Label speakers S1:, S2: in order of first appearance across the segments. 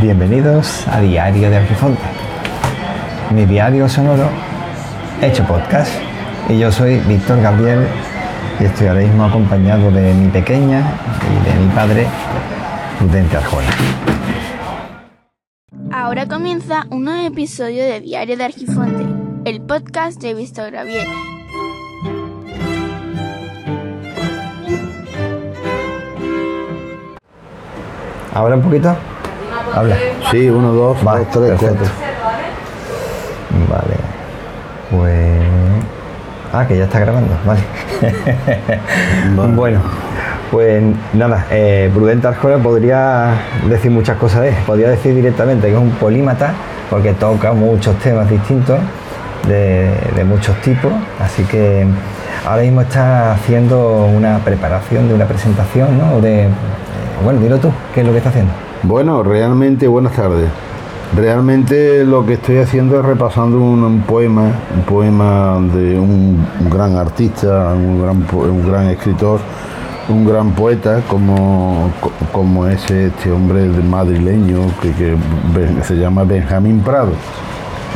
S1: Bienvenidos a Diario de Arquifonte, mi diario sonoro hecho podcast. Y yo soy Víctor Gabriel y estoy ahora mismo acompañado de mi pequeña y de mi padre, Prudente Arjona.
S2: Ahora comienza un nuevo episodio de Diario de Arquifonte, el podcast de Víctor Gabriel.
S1: ¿Ahora un poquito? Habla.
S3: Sí, uno, dos,
S1: Vale,
S3: dos, tres,
S1: perfecto.
S3: cuatro.
S1: Vale. Pues. Ah, que ya está grabando, vale.
S3: Vale.
S1: Bueno, pues nada, eh, Prudente Arjona podría decir muchas cosas de él. Podría decir directamente que es un polímata, porque toca muchos temas distintos, de, de muchos tipos. Así que ahora mismo está haciendo una preparación de una presentación, ¿no? De, eh, bueno, dilo tú, ¿qué es lo que está haciendo?
S3: Bueno, realmente, buenas tardes. Realmente lo que estoy haciendo es repasando un, poema, un poema de un, gran artista, un gran, un gran escritor, un gran poeta como, co- como es este hombre madrileño que, se llama Benjamín Prado.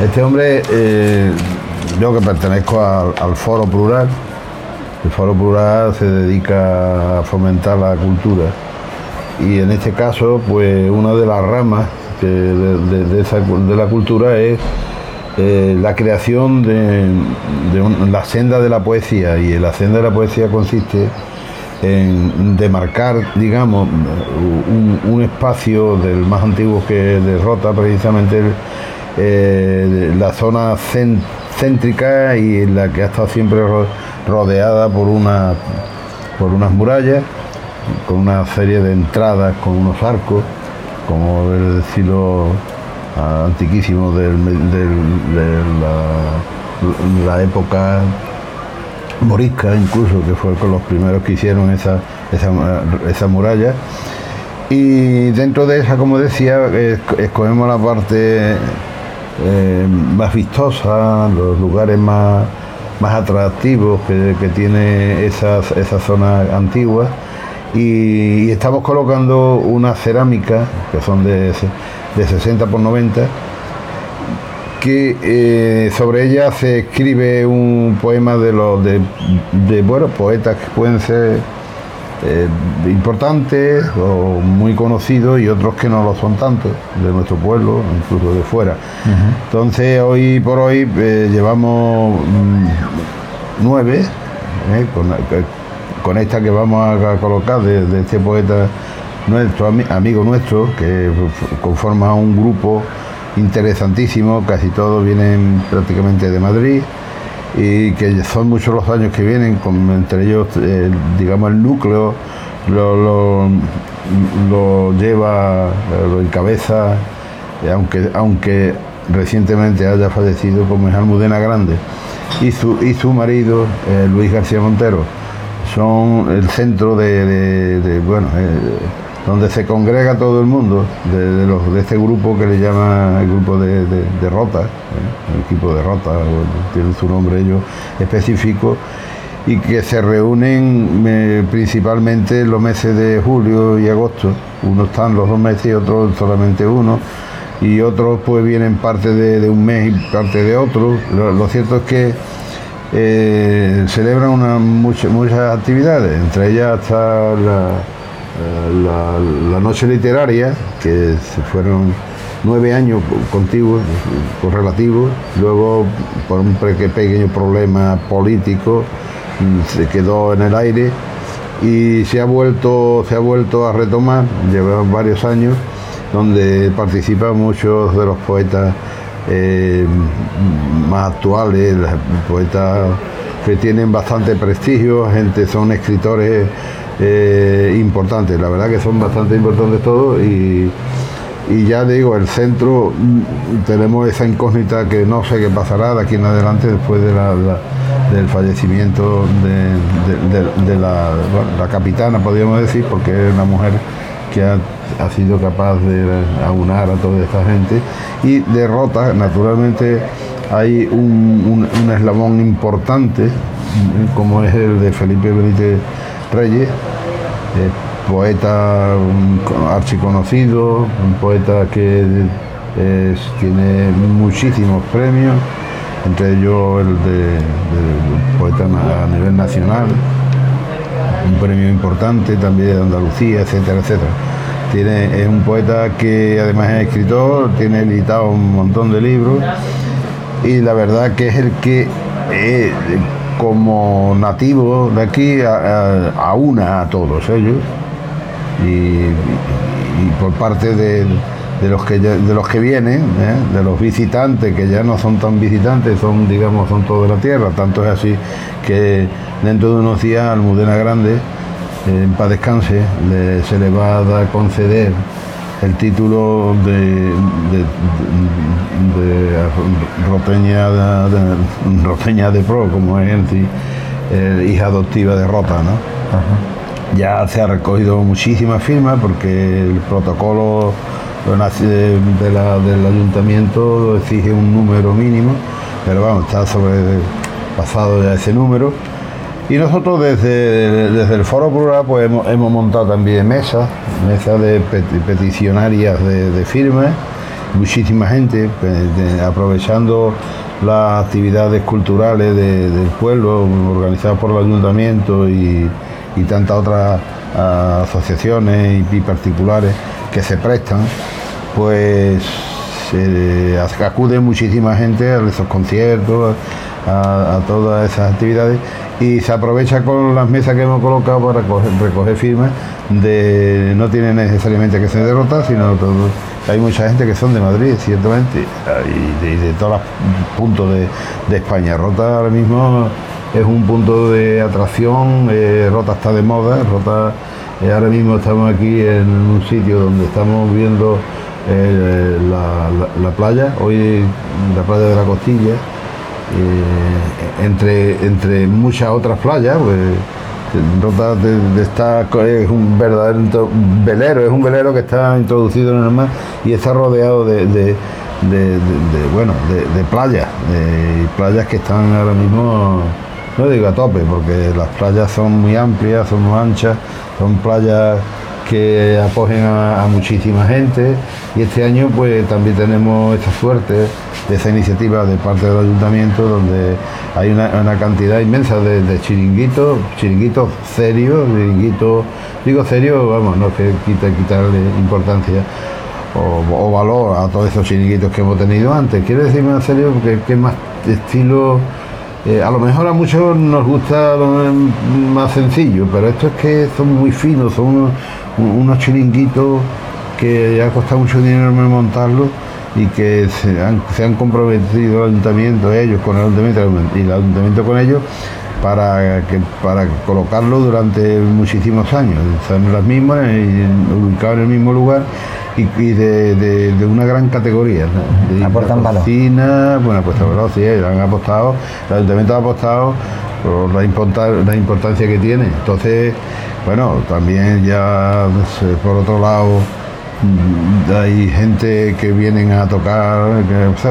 S3: Este hombre, eh, yo que pertenezco al, al Foro Plural, el Foro Plural se dedica a fomentar la cultura y en este caso, pues una de las ramas de, la cultura es eh, la creación de, la senda de la poesía. Y la senda de la poesía consiste en demarcar, digamos, un, espacio del más antiguo que derrota precisamente eh, la zona céntrica y la que ha estado siempre ro- rodeada por una por unas murallas con una serie de entradas, con unos arcos, como el estilo ah, antiquísimo de la, época morisca, incluso, que fue con los primeros que hicieron esa, esa, esa muralla. Y dentro de esa, como decía, es- escogemos la parte eh, más vistosa, los lugares más, más atractivos que, que tiene esas, esa zona antigua. Y, y estamos colocando una cerámica, que son de, de 60 por 90, que eh, sobre ella se escribe un poema de los de, de, bueno, poetas que pueden ser eh, importantes o muy conocidos y otros que no lo son tanto, de nuestro pueblo, incluso de fuera. Entonces hoy por hoy eh, llevamos mm, nueve, con, con esta que vamos a, colocar de, este poeta nuestro, ami- amigo nuestro, que conforma un grupo interesantísimo, casi todos vienen prácticamente de Madrid y que son muchos los años que vienen, con, entre ellos, digamos, el núcleo lo, lo- lleva, lo encabeza, aunque, aunque recientemente haya fallecido, como es Almudena Grande, y su, y su marido, eh, Luis García Montero, son el centro de, bueno, eh, donde se congrega todo el mundo de, de los, de este grupo que le llama el grupo de, de- Rota, ¿eh? el equipo de Rota, tienen su nombre ellos específico, y que se reúnen eh, principalmente en los meses de julio y agosto. Unos están los dos meses y otros solamente uno, y otros pues vienen parte de, un mes y parte de otro. Lo cierto es que eh, celebran una, mucha- muchas actividades, entre ellas está la, eh, la- noche literaria, que fueron nueve años contiguos, correlativos, luego por un pe- pequeño problema político mm, se quedó en el aire y se ha vuelto, se ha vuelto a retomar, lleva varios años, donde participan muchos de los poetas eh, más actuales, poetas que tienen bastante prestigio, gente, son escritores eh, importantes, la verdad que son bastante importantes todos y, y ya digo, el centro mm, tenemos esa incógnita que no sé qué pasará de aquí en adelante después de del fallecimiento de, la capitana, podríamos decir, porque es una mujer que ha, ha sido capaz de aunar a toda esta gente. Y derrota, naturalmente, hay un, un- eslabón importante, como es el de Felipe Benítez Reyes, eh, poeta archiconocido, un poeta que tiene muchísimos premios, entre ellos el de, poeta a nivel nacional, un premio importante también de Andalucía, etcétera, etcétera. Tiene, es un poeta que además es escritor, tiene editado un montón de libros y la verdad que es el que eh, como nativo de aquí aúna a, todos ellos y, por parte de, los que de los que vienen, ¿eh? de los visitantes que ya no son tan visitantes, son digamos son todos de la tierra, tanto es así que dentro de unos días Almudena Grande en paz descanse, se le va a conceder el título de, Roteña, de, Roteña de Pro, como es el, hija adoptiva de Rota. Ya se ha recogido muchísimas firmas porque el protocolo del ayuntamiento exige un número mínimo, pero vamos, está sobrepasado ya ese número. Y nosotros desde, desde el Foro Plural pues hemos, montado también mesas, mesas de peticionarias de, firmas, muchísima gente, pues, aprovechando las actividades culturales del pueblo organizadas por el ayuntamiento y, tantas otras asociaciones y, particulares que se prestan, pues acude muchísima gente a esos conciertos, a todas esas actividades y se aprovecha con las mesas que hemos colocado para recoger, firmas de no tiene necesariamente que ser de Rota, sino todo, hay mucha gente que son de Madrid, ciertamente, y de, todos los puntos de, España. Rota ahora mismo es un punto de atracción, eh, Rota está de moda, Rota eh, ahora mismo estamos aquí en un sitio donde estamos viendo eh, la, playa, hoy la playa de la Costilla, eh, entre, entre muchas otras playas, pues, Rota de, está, es un verdadero velero, es un velero que está introducido en el mar y está rodeado de, de, bueno, de, playas, de playas que están ahora mismo, no digo a tope, porque las playas son muy amplias, son muy anchas, son playas que acogen a, muchísima gente y este año pues también tenemos esta suerte de esa iniciativa de parte del ayuntamiento donde hay una, cantidad inmensa de, chiringuitos, chiringuitos serios, chiringuitos, digo serios, vamos, no es que quita, quitarle importancia o, valor a todos esos chiringuitos que hemos tenido antes. Quiero decir más serio porque es más estilo eh, a lo mejor a muchos nos gusta más sencillo, pero esto es que son muy finos, son unos, chiringuitos que ha costado mucho dinero montarlos y que se han, comprometido el ayuntamiento, ellos con el ayuntamiento y el ayuntamiento con ellos, para, que, para colocarlo durante muchísimos años. Son las mismas, ubicados en el mismo lugar y, de, una gran categoría.
S1: De Aportan valor.
S3: Bueno, pues verdad, sí, han apostado, el ayuntamiento ha apostado por la, la importancia que tiene. Entonces, bueno, también ya por otro lado mm, hay gente que vienen a tocar,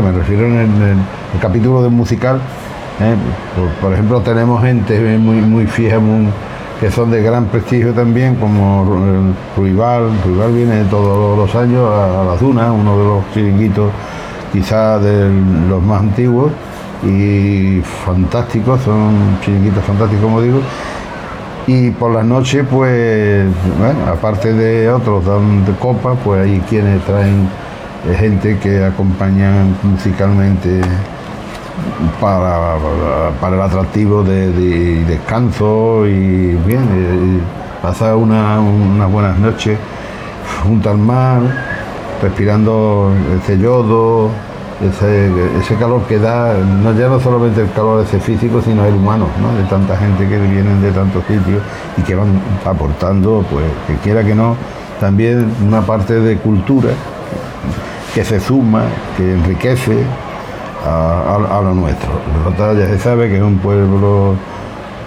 S3: me refiero en el, capítulo de musical, ¿eh? por, ejemplo tenemos gente muy, muy fija, que son de gran prestigio también, como Ruibal. Ruibal viene todos los años a, la Duna, uno de los chiringuitos quizás de los más antiguos y fantásticos, son chiringuitos fantásticos como digo. Y por las noches, pues, bueno, aparte de otros dan de copa, pues hay quienes traen eh, gente que acompañan musicalmente para, para el atractivo de, descanso y bien, pasar unas buenas noches junto al mar, respirando ese yodo, ese, calor que da, no ya no solamente el calor ese físico, sino el humano, de tanta gente que vienen de tantos sitios y que van aportando, pues que quiera que no, también una parte de cultura que se suma, que enriquece a, lo nuestro. Rota ya se sabe que es un pueblo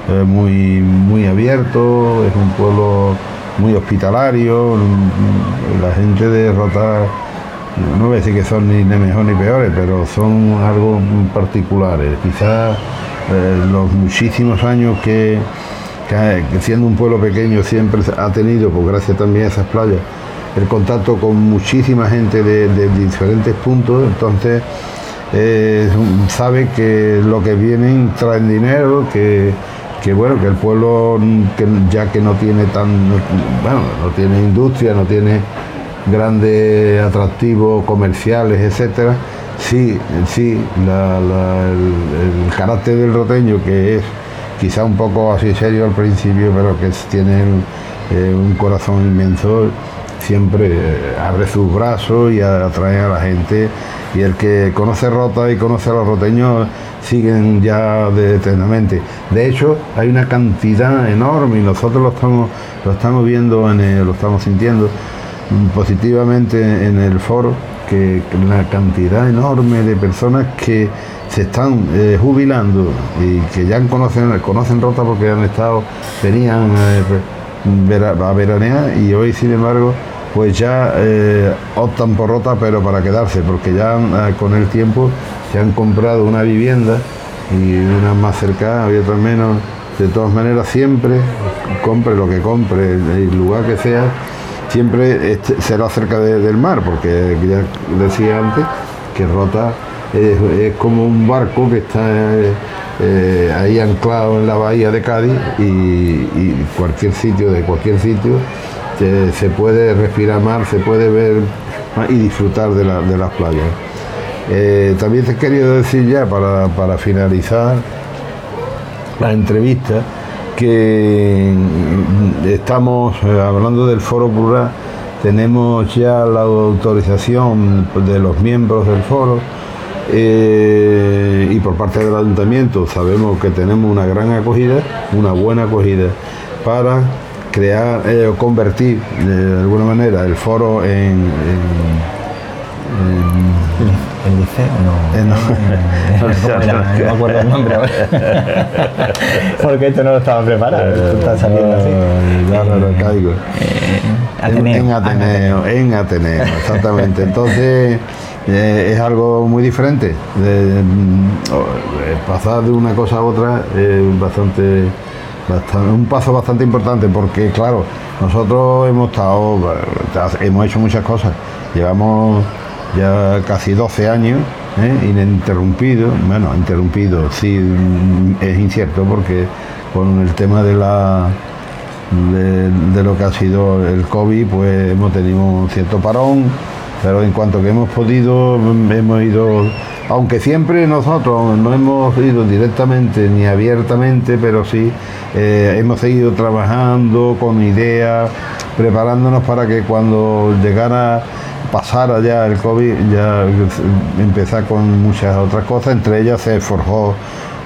S3: eh, muy, muy abierto, es un pueblo muy hospitalario, la gente de Rota, no voy a decir que son ni, mejor ni peores, pero son algo particulares. Quizás eh, los muchísimos años que, siendo un pueblo pequeño siempre ha tenido, pues gracias también a esas playas, el contacto con muchísima gente de, diferentes puntos, entonces eh, sabe que lo que vienen traen dinero, que, bueno, que el pueblo que ya que no tiene tan bueno, no tiene industria, no tiene grandes atractivos comerciales, etcétera, sí, sí, el, carácter del roteño que es quizá un poco así serio al principio, pero que tiene eh, un corazón inmenso, siempre eh, abre sus brazos y atrae a la gente. Y el que conoce Rota y conoce a los roteños siguen ya de, eternamente. De hecho, hay una cantidad enorme y nosotros lo estamos, lo estamos viendo, en lo estamos sintiendo positivamente en el foro, que la cantidad enorme de personas que se están eh, jubilando y que ya conocen, conocen Rota porque han estado, venían eh, a veranear y hoy sin embargo pues ya eh, optan por Rota pero para quedarse porque ya con el tiempo se han comprado una vivienda y una más cercana y otra menos. De todas maneras siempre compre lo que compre, el lugar que sea, siempre este, será cerca del mar, porque ya decía antes que Rota es, como un barco que está eh, ahí anclado en la bahía de Cádiz y, cualquier sitio, de cualquier sitio, se, puede respirar mar, se puede ver y disfrutar de, las playas. Eh, también te he querido decir ya para, finalizar la entrevista que estamos eh, hablando del foro plural, tenemos ya la autorización de los miembros del foro eh, y por parte del ayuntamiento sabemos que tenemos una gran acogida, una buena acogida para crear eh, o convertir de alguna manera el foro en,
S1: el liceo, no. no. no, me acuerdo el nombre ahora. Porque esto no lo estaba preparado. Esto está saliendo así.
S3: No lo caigo. Eh, en, Ateneo, en Ateneo, exactamente. Entonces eh, es algo muy diferente. De, mm, pasar de una cosa a otra es bastante, un paso bastante importante porque, claro, nosotros hemos estado, hemos hecho muchas cosas. Llevamos ya casi 12 años ¿eh? ininterrumpido, bueno, interrumpido, sí, mm, es incierto porque con el tema de la de, lo que ha sido el COVID, pues hemos tenido un cierto parón, pero en cuanto que hemos podido, hemos ido, aunque siempre nosotros no hemos ido directamente ni abiertamente, pero sí eh, hemos seguido trabajando con ideas, preparándonos para que cuando llegara pasara ya el COVID, ya empezar con muchas otras cosas, entre ellas se forjó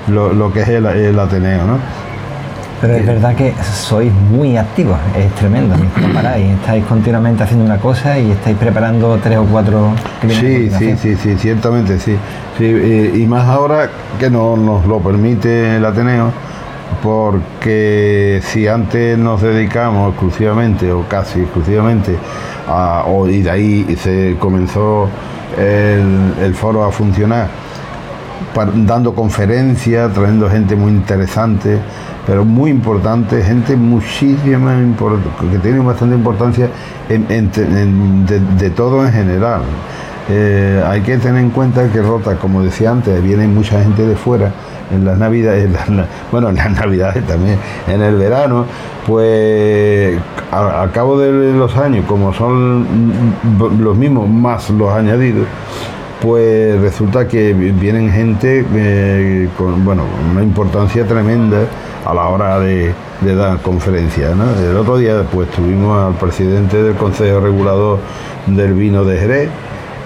S3: lo, que es el, Ateneo, ¿no?
S1: Pero es verdad que sois muy activos, es tremendo, no paráis, estáis continuamente haciendo una cosa y estáis preparando tres o cuatro...
S3: Sí, sí, sí, sí, ciertamente sí. sí y, más ahora que no nos lo permite el Ateneo, porque si antes nos dedicamos exclusivamente o casi exclusivamente y de ahí se comenzó el, foro a funcionar, dando conferencias, trayendo gente muy interesante, pero muy importante, gente muchísima que tiene bastante importancia de, todo en general. Eh, hay que tener en cuenta que Rota, como decía antes, viene mucha gente de fuera en las navidades, bueno, en las navidades también, en el verano, pues a, cabo de los años, como son los mismos más los añadidos, pues resulta que vienen gente eh, con bueno, una importancia tremenda a la hora de, dar conferencias. El otro día pues tuvimos al presidente del Consejo Regulador del Vino de Jerez,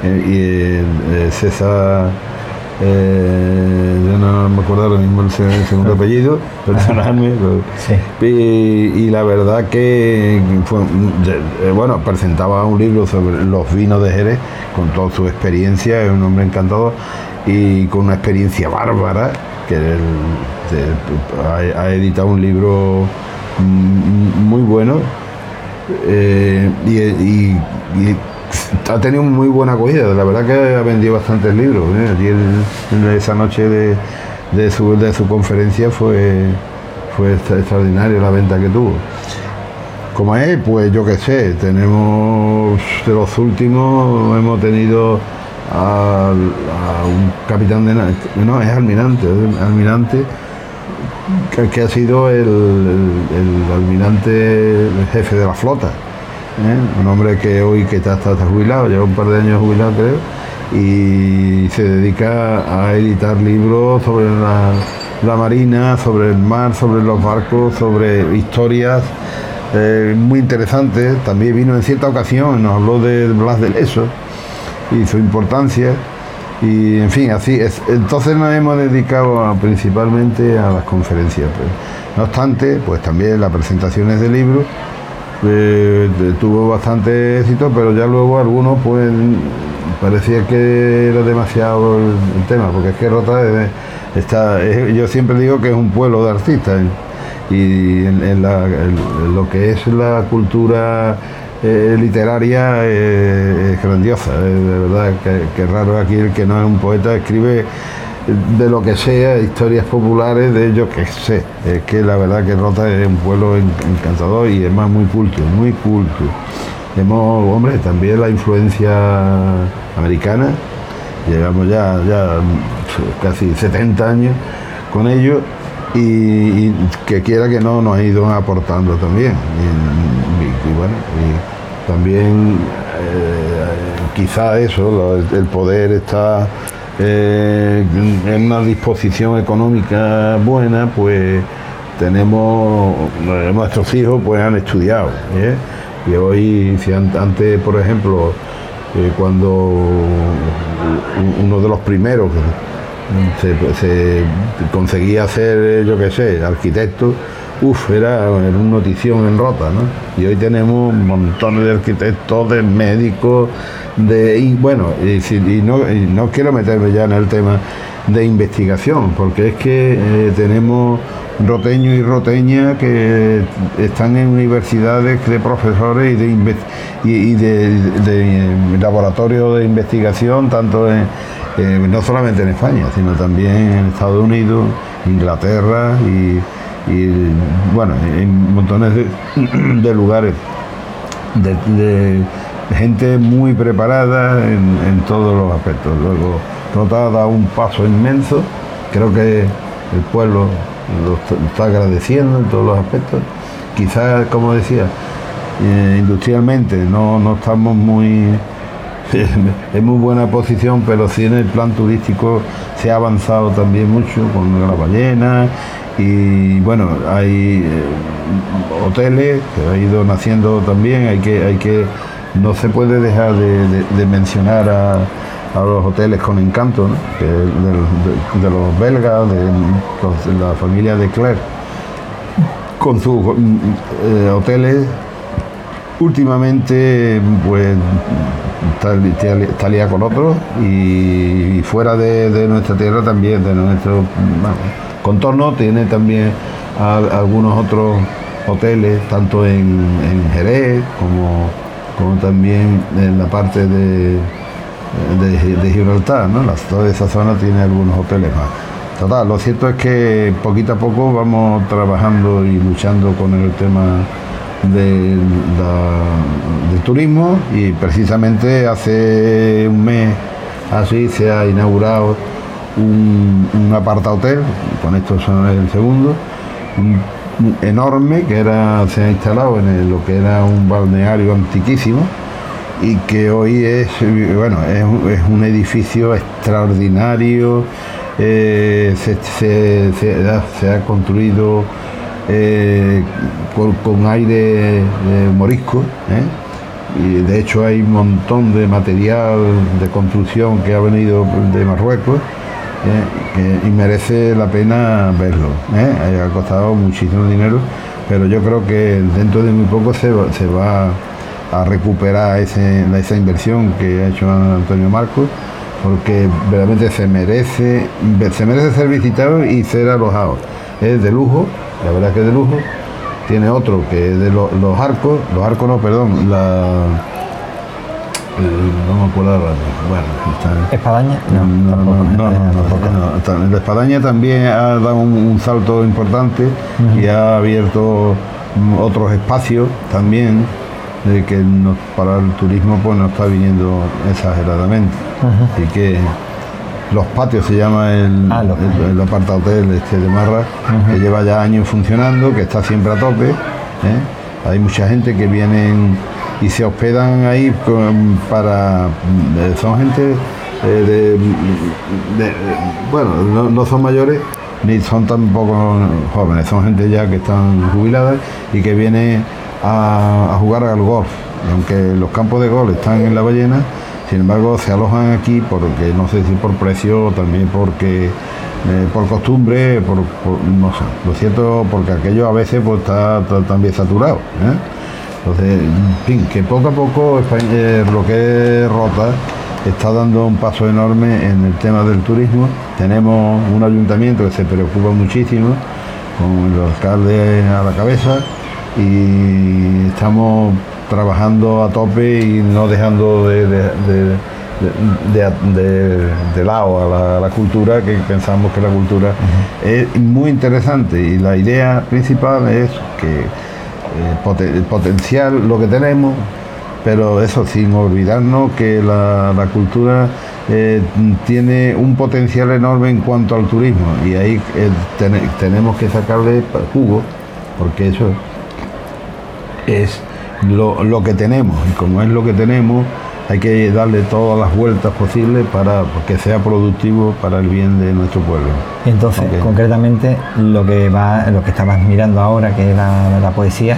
S3: eh, eh, César eh, yo no me acuerdo ahora mismo el, segundo apellido, perdonadme. y, la verdad que fue, eh, bueno, presentaba un libro sobre los vinos de Jerez con toda su experiencia, es un hombre encantador y con una experiencia bárbara, que ha, editado un libro muy bueno eh, y ha tenido muy buena acogida, la verdad que ha vendido bastantes libros. ¿eh? esa noche de, su, conferencia fue, fue extraordinario la venta que tuvo. Como es, pues yo qué sé, tenemos de los últimos, hemos tenido a, un capitán de no, es almirante, almirante que, ha sido el, almirante jefe de la flota. ¿Eh? Un hombre que hoy que está, está, jubilado, lleva un par de años jubilado creo, y se dedica a editar libros sobre la, marina, sobre el mar, sobre los barcos, sobre historias eh, muy interesante. También vino en cierta ocasión, nos habló de Blas de Leso y su importancia. Y en fin, así es. Entonces nos hemos dedicado principalmente a las conferencias. Pues. No obstante, pues también las presentaciones de libros eh, tuvo bastante éxito, pero ya luego algunos pues parecía que era demasiado el, tema, porque es que Rota está, yo siempre digo que es un pueblo de artistas y en, lo que es la cultura eh, literaria eh, es grandiosa, eh, de verdad que, raro aquí el que no es un poeta escribe de lo que sea, historias populares de ellos que sé, es que la verdad que Rota es un pueblo encantador y es más muy culto, muy culto. Hemos, hombre, también la influencia americana, llevamos ya, ya casi 70 años con ellos y, que quiera que no nos ha ido aportando también. Y, bueno, y también eh, quizá eso, el poder está eh, en una disposición económica buena, pues tenemos, nuestros hijos pues han estudiado. ¿eh? Y hoy, si antes, por ejemplo, cuando uno de los primeros se, conseguía ser, yo qué sé, arquitecto, uff, era, una notición en rota, ¿no? Y hoy tenemos montones de arquitectos, de médicos, de, y bueno, y, no, quiero meterme ya en el tema de investigación, porque es que eh, tenemos roteños y roteñas que están en universidades de profesores y de, y, de laboratorios de investigación, tanto en eh, no solamente en España, sino también en Estados Unidos, Inglaterra y, bueno, en montones de, lugares, de, gente muy preparada en, todos los aspectos. Luego, Rota ha dado un paso inmenso, creo que el pueblo lo está agradeciendo en todos los aspectos. Quizás, como decía, eh, industrialmente no, no estamos muy es muy buena posición, pero sí en el plan turístico se ha avanzado también mucho con la ballena y bueno, hay eh, hoteles que ha ido naciendo también, hay que, hay que, no se puede dejar de, mencionar a, los hoteles con encanto, de, los belgas, de, la familia de Claire, con sus eh, hoteles últimamente pues está, con otros y, fuera de, nuestra tierra también, de nuestro contorno, tiene también algunos otros hoteles, tanto en, Jerez como, como, también en la parte de, de, Gibraltar, ¿no? toda esa zona tiene algunos hoteles más. Total, lo cierto es que poquito a poco vamos trabajando y luchando con el tema del turismo y precisamente hace un mes así se ha inaugurado un, aparta hotel, con esto es el segundo, enorme que era, se ha instalado en lo que era un balneario antiquísimo y que hoy es bueno es, un edificio extraordinario eh, se, ha construido eh, con, aire morisco. ¿eh? Y de hecho hay un montón de material de construcción que ha venido de Marruecos ¿eh? y merece la pena verlo. Ha costado muchísimo dinero, pero yo creo que dentro de muy poco se va, a recuperar esa inversión que ha hecho Antonio Marcos porque realmente se merece, se merece ser visitado y ser alojado. Es de lujo la verdad que de lujo. Tiene otro que es de los arcos, los arcos no, perdón, no me acuerdo. Bueno, está-
S1: ¿Espadaña?
S3: no, no,
S1: tampoco,
S3: no, no, no, no, La Espadaña también ha dado un, un salto importante y ha abierto otros espacios también de que no- para el turismo pues no está viniendo exageradamente. Así que los patios se llama el,
S1: Ah, los
S3: el, el aparta hotel este de Marra, que lleva ya años funcionando, que está siempre a tope. ¿eh? Hay mucha gente que vienen y se hospedan ahí con- para. eh, Son gente eh, de, de- Bueno, no, no son mayores ni son tampoco jóvenes, son gente ya que están jubiladas y que viene a, a jugar al golf. Aunque los campos de golf están en la ballena, sin embargo se alojan aquí porque no sé si por precio también porque eh, por costumbre, por, no sé. Lo cierto porque aquello a veces pues está, está también saturado. ¿eh? Entonces, en fin, que poco a poco España, eh, lo que es Rota está dando un paso enorme en el tema del turismo. Tenemos un ayuntamiento que se preocupa muchísimo, con el alcalde a la cabeza, y estamos trabajando a tope y no dejando de, de- de- de- lado a la, cultura, que pensamos que la cultura es muy interesante. Y la idea principal es que eh, poten- potenciar lo que tenemos, pero eso sin olvidarnos que la, la cultura eh, tiene un potencial enorme en cuanto al turismo. Y ahí eh, tene- tenemos que sacarle jugo, porque eso es lo, lo que tenemos y como es lo que tenemos hay que darle todas las vueltas posibles para que sea productivo para el bien de nuestro pueblo.
S1: Entonces, concretamente, lo que va, lo que estabas mirando ahora, que era la poesía,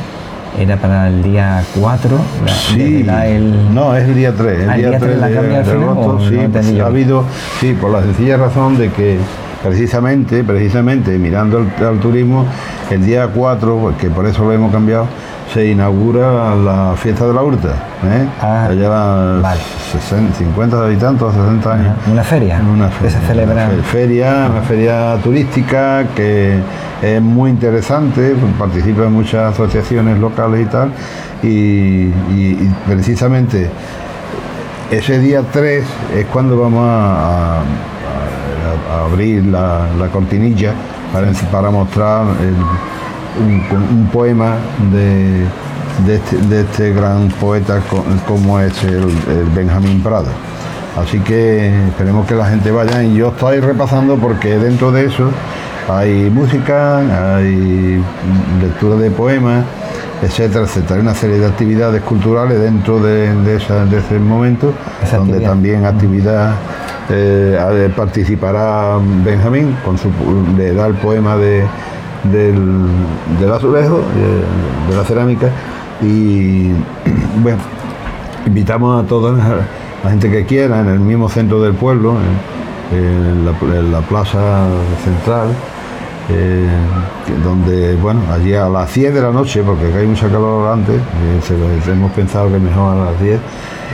S1: era para el día 4. la-
S3: Sí,
S1: desde la- el-
S3: no, es el día 3. El
S1: Ah, el
S3: día
S1: día
S3: 3
S1: tres la
S3: de, de
S1: no
S3: pues, ha habido, sí, por la sencilla razón de que precisamente, precisamente, mirando al, al turismo, el día 4, pues, que por eso lo hemos cambiado, se inaugura la fiesta de la Hurta. ¿eh?
S1: Ah,
S3: Ya lleva
S1: vale.
S3: 60, 50 y tantos, 60 años.
S1: Una feria,
S3: Una
S1: que
S3: feria.
S1: se celebra-
S3: Una fe- feria, una feria turística que es muy interesante, participa en muchas asociaciones locales y tal, y, y- y precisamente ese día 3 es cuando vamos a, a- a- a abrir la, la cortinilla para, para mostrar el- un, un poema de, de este, de este gran poeta co- como es el, el Benjamín Prada. Así que esperemos que la gente vaya y yo estoy repasando porque dentro de eso hay música, hay lectura de poemas, etcétera, etcétera. Hay una serie de actividades culturales dentro de, de esa- de ese momento,
S1: Esa
S3: donde
S1: actividad.
S3: también actividad eh, participará Benjamín, con su, le da el poema de, del, del azulejo, de la cerámica, y bueno, invitamos a toda la, gente que quiera en el mismo centro del pueblo, en, la, plaza central, eh, donde, bueno, allí a las 10 de la noche, porque hay mucha calor antes, eh, hemos pensado que mejor a las 10,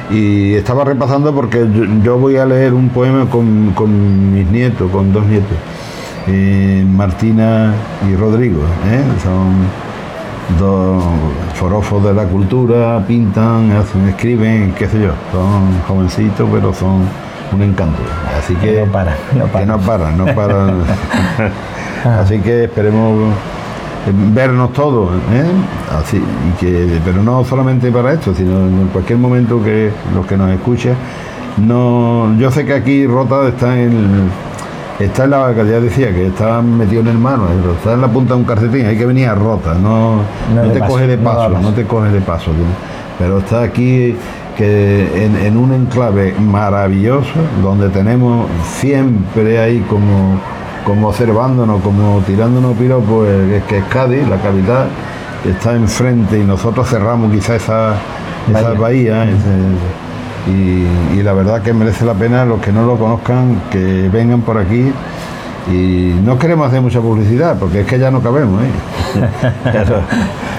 S3: y estaba repasando porque yo, voy a leer un poema con, con mis nietos, con dos nietos, eh, Martina y Rodrigo, ¿eh? son dos forofos de la cultura, pintan, hacen, escriben, qué sé yo, son jovencitos pero son un encanto, así que
S1: No paran, no
S3: que
S1: paran.
S3: no paran, no paran. Así que esperemos vernos todos, ¿eh? Así, y que, pero no solamente para esto, sino en cualquier momento que los que nos escuchen. No, yo sé que aquí Rota está en está en la que ya decía que está metido en el pero está en la punta de un calcetín, hay que venir a Rota, no,
S1: No
S3: te
S1: paso,
S3: coge de paso, no te coge de paso, tío. pero está aquí que en, en un enclave maravilloso donde tenemos siempre ahí como, como observándonos, como tirándonos piropos, eh, que es Cádiz, la capital, que está enfrente y nosotros cerramos quizá esa, esa bahía. ese- y, y la verdad que merece la pena los que no lo conozcan que vengan por aquí y no queremos hacer mucha publicidad porque es que ya no cabemos ¿eh? pero,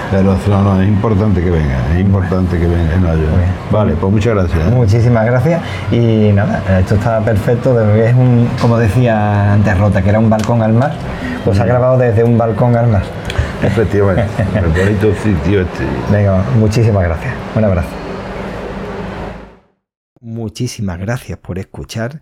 S3: pero no, no, es importante que vengan es importante que vengan no, yo- vale pues muchas gracias ¿eh?
S1: Muchísimas gracias y nada, esto está perfecto, es un, como decía antes Rota, que era un balcón al mar, pues ha grabado desde un balcón al mar.
S3: efectivamente el bonito sitio este
S1: Venga, muchísimas gracias. Un abrazo. muchísimas gracias por escuchar,